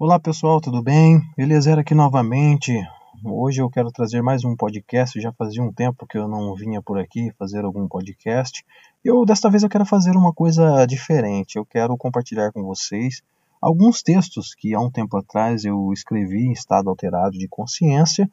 Olá pessoal, tudo bem? Eliezer aqui novamente. Hoje eu quero trazer mais um podcast. Já fazia um tempo que eu não vinha por aqui fazer algum podcast. Eu desta vez eu quero fazer uma coisa diferente. Eu quero compartilhar com vocês alguns textos que há um tempo atrás eu escrevi em estado alterado de consciência.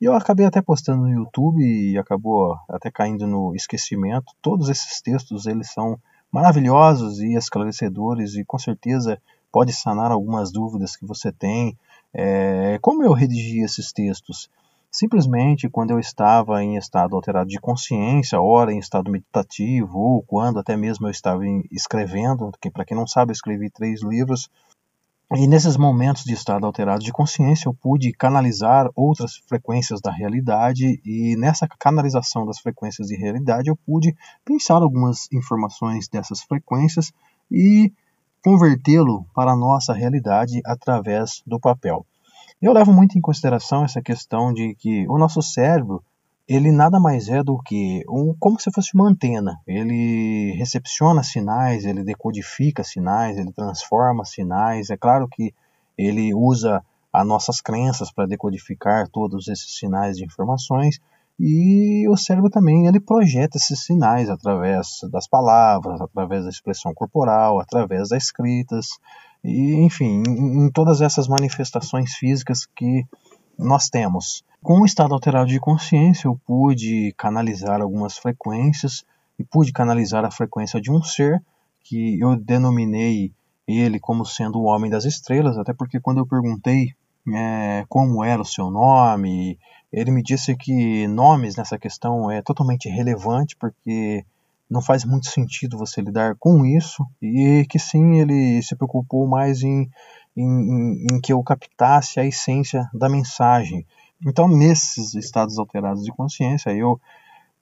E eu acabei até postando no YouTube e acabou até caindo no esquecimento. Todos esses textos eles são maravilhosos e esclarecedores e com certeza pode sanar algumas dúvidas que você tem. É, como eu redigi esses textos? Simplesmente quando eu estava em estado alterado de consciência, ora em estado meditativo, ou quando até mesmo eu estava escrevendo, que para quem não sabe, eu escrevi três livros, e nesses momentos de estado alterado de consciência, eu pude canalizar outras frequências da realidade, e nessa canalização das frequências de realidade, eu pude pensar algumas informações dessas frequências e convertê-lo para a nossa realidade através do papel. Eu levo muito em consideração essa questão de que o nosso cérebro ele nada mais é do que um, como se fosse uma antena. Ele recepciona sinais, ele decodifica sinais, ele transforma sinais. É claro que ele usa as nossas crenças para decodificar todos esses sinais de informações, e o cérebro também ele projeta esses sinais através das palavras, através da expressão corporal, através das escritas, e enfim, em, todas essas manifestações físicas que nós temos. Com o estado alterado de consciência, eu pude canalizar algumas frequências e pude canalizar a frequência de um ser que eu denominei ele como sendo o homem das estrelas, até porque quando eu perguntei é, como era o seu nome. Ele me disse que nomes nessa questão é totalmente relevante porque não faz muito sentido você lidar com isso e que sim ele se preocupou mais em, em, em que eu captasse a essência da mensagem. Então nesses estados alterados de consciência eu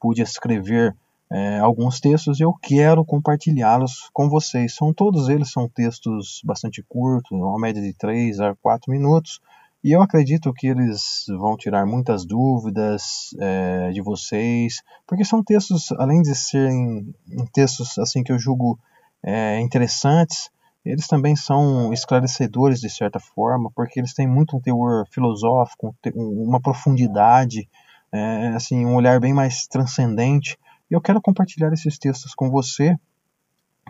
pude escrever é, alguns textos e eu quero compartilhá-los com vocês. São todos eles são textos bastante curtos, uma média de 3 a 4 minutos, e eu acredito que eles vão tirar muitas dúvidas é, de vocês, porque são textos, além de serem textos assim que eu julgo é, interessantes, eles também são esclarecedores de certa forma, porque eles têm muito um teor filosófico, uma profundidade, é, assim, um olhar bem mais transcendente. E eu quero compartilhar esses textos com você,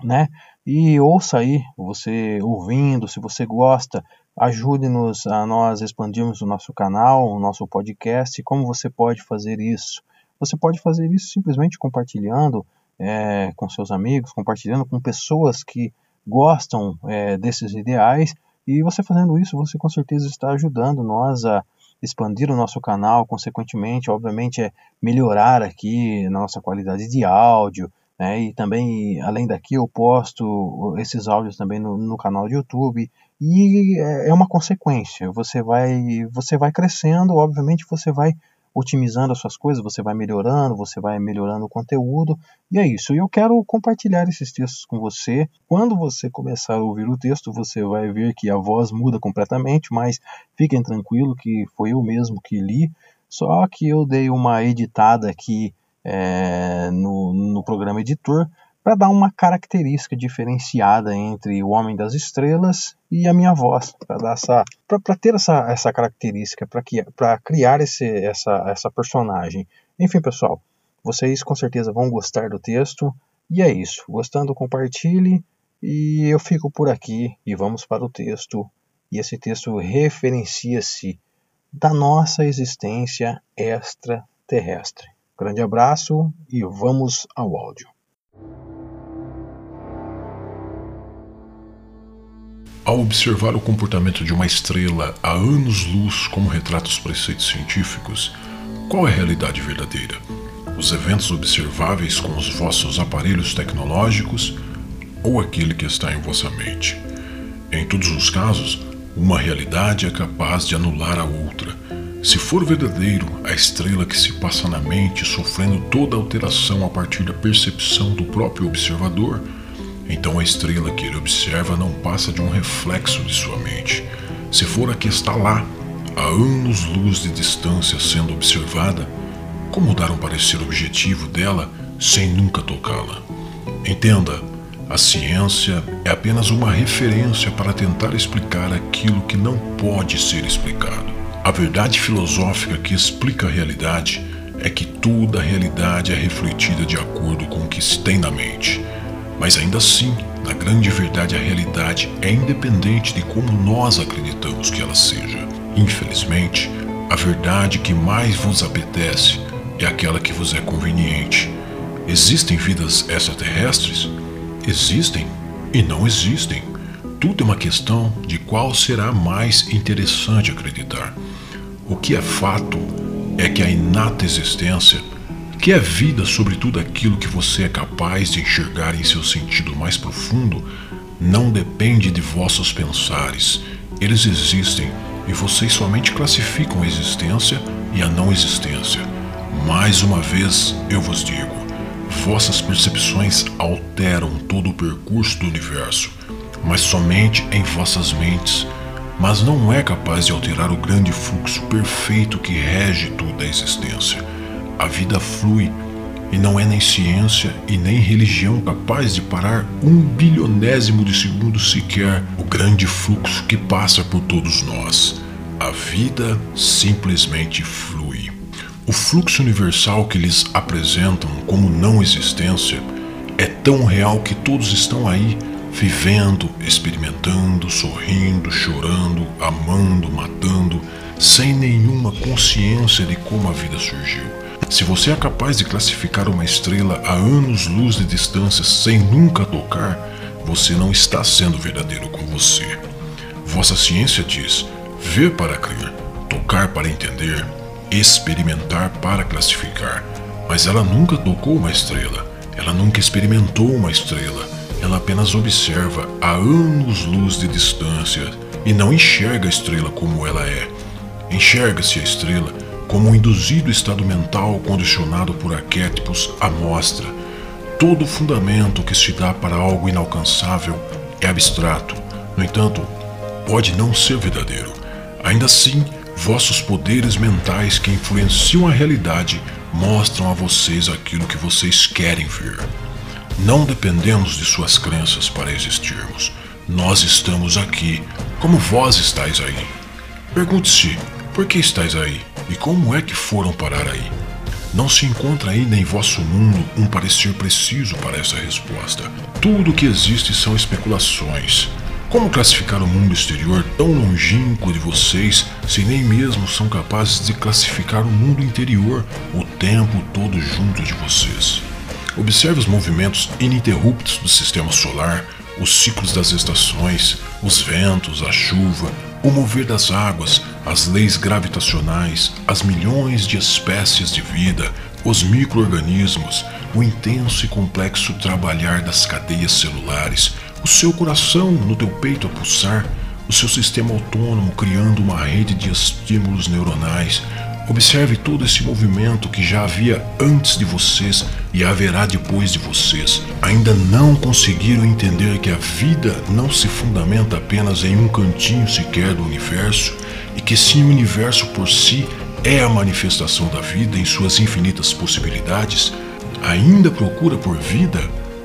né? E ouça aí, você ouvindo, se você gosta, Ajude-nos a nós expandirmos o nosso canal, o nosso podcast. Como você pode fazer isso? Você pode fazer isso simplesmente compartilhando é, com seus amigos, compartilhando com pessoas que gostam é, desses ideais. E você fazendo isso, você com certeza está ajudando nós a expandir o nosso canal, consequentemente, obviamente, é melhorar aqui a nossa qualidade de áudio, né? E também, além daqui, eu posto esses áudios também no, no canal de YouTube. E é, é uma consequência. Você vai, você vai crescendo, obviamente você vai otimizando as suas coisas, você vai melhorando, você vai melhorando o conteúdo, e é isso. E eu quero compartilhar esses textos com você. Quando você começar a ouvir o texto, você vai ver que a voz muda completamente, mas fiquem tranquilo que foi eu mesmo que li, só que eu dei uma editada aqui é, no, no programa editor para dar uma característica diferenciada entre o Homem das Estrelas e a minha voz, para para ter essa, essa característica, para criar esse, essa, essa personagem. Enfim, pessoal, vocês com certeza vão gostar do texto e é isso. Gostando, compartilhe e eu fico por aqui e vamos para o texto. E esse texto referencia-se da nossa existência extraterrestre. Grande abraço e vamos ao áudio. Ao observar o comportamento de uma estrela a anos-luz como retrata os preceitos científicos, qual é a realidade verdadeira? Os eventos observáveis com os vossos aparelhos tecnológicos ou aquele que está em vossa mente? Em todos os casos, uma realidade é capaz de anular a outra se for verdadeiro a estrela que se passa na mente, sofrendo toda alteração a partir da percepção do próprio observador, então a estrela que ele observa não passa de um reflexo de sua mente. Se for a que está lá, a anos-luz de distância sendo observada, como dar um parecer objetivo dela sem nunca tocá-la? Entenda, A ciência é apenas uma referência para tentar explicar aquilo que não pode ser explicado. A verdade filosófica que explica a realidade é que toda a realidade é refletida de acordo com o que se tem na mente. Mas ainda assim, na grande verdade, a realidade é independente de como nós acreditamos que ela seja. Infelizmente, a verdade que mais vos apetece é aquela que vos é conveniente. Existem vidas extraterrestres? Existem e não existem. Tudo é uma questão de qual será mais interessante acreditar. O que é fato é que a inata existência, que é vida sobre tudo aquilo que você é capaz de enxergar em seu sentido mais profundo, não depende de vossos pensares. Eles existem e vocês somente classificam a existência e a não existência. Mais uma vez eu vos digo: vossas percepções alteram todo o percurso do universo, mas somente em vossas mentes mas não é capaz de alterar o grande fluxo perfeito que rege toda a existência. A vida flui e não é nem ciência e nem religião capaz de parar um bilionésimo de segundo sequer o grande fluxo que passa por todos nós. A vida simplesmente flui. O fluxo universal que lhes apresentam como não existência é tão real que todos estão aí vivendo, experimentando, sorrindo, chorando, amando, matando, sem nenhuma consciência de como a vida surgiu. Se você é capaz de classificar uma estrela a anos-luz de distância sem nunca tocar, você não está sendo verdadeiro com você. Vossa ciência diz: ver para crer, tocar para entender, experimentar para classificar. Mas ela nunca tocou uma estrela, ela nunca experimentou uma estrela ela apenas observa a anos-luz de distância e não enxerga a estrela como ela é. Enxerga-se a estrela como um induzido estado mental condicionado por arquétipos à mostra. Todo o fundamento que se dá para algo inalcançável é abstrato. No entanto, pode não ser verdadeiro. Ainda assim, vossos poderes mentais que influenciam a realidade mostram a vocês aquilo que vocês querem ver. Não dependemos de suas crenças para existirmos. Nós estamos aqui, como vós estáis aí. Pergunte-se: por que estáis aí? E como é que foram parar aí? Não se encontra ainda em vosso mundo um parecer preciso para essa resposta. Tudo o que existe são especulações. Como classificar o mundo exterior tão longínquo de vocês se nem mesmo são capazes de classificar o mundo interior o tempo todo junto de vocês? Observe os movimentos ininterruptos do sistema solar, os ciclos das estações, os ventos, a chuva, o mover das águas, as leis gravitacionais, as milhões de espécies de vida, os microorganismos, o intenso e complexo trabalhar das cadeias celulares, o seu coração no teu peito a pulsar, o seu sistema autônomo criando uma rede de estímulos neuronais, Observe todo esse movimento que já havia antes de vocês e haverá depois de vocês. Ainda não conseguiram entender que a vida não se fundamenta apenas em um cantinho sequer do universo e que sim o universo por si é a manifestação da vida em suas infinitas possibilidades? Ainda procura por vida?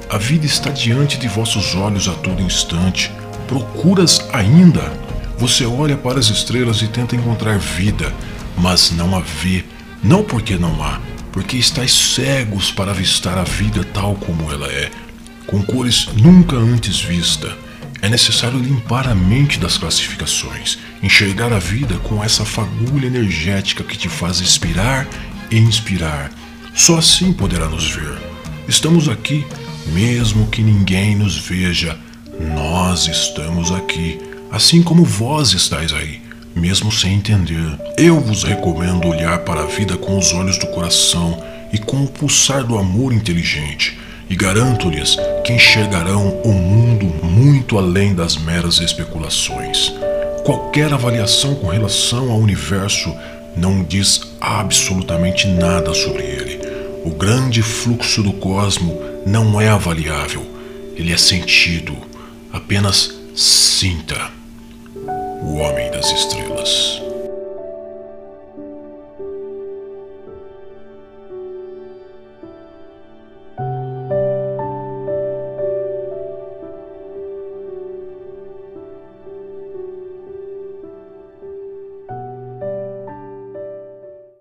A vida está diante de vossos olhos a todo instante. Procuras ainda? Você olha para as estrelas e tenta encontrar vida mas não a vê, não porque não há, porque estáis cegos para avistar a vida tal como ela é, com cores nunca antes vista. É necessário limpar a mente das classificações, enxergar a vida com essa fagulha energética que te faz expirar e inspirar. Só assim poderá nos ver. Estamos aqui, mesmo que ninguém nos veja, nós estamos aqui, assim como vós estáis aí mesmo sem entender. Eu vos recomendo olhar para a vida com os olhos do coração e com o pulsar do amor inteligente, e garanto-lhes que enxergarão o mundo muito além das meras especulações. Qualquer avaliação com relação ao universo não diz absolutamente nada sobre ele. O grande fluxo do cosmo não é avaliável, ele é sentido. Apenas sinta o Homem das Estrelas.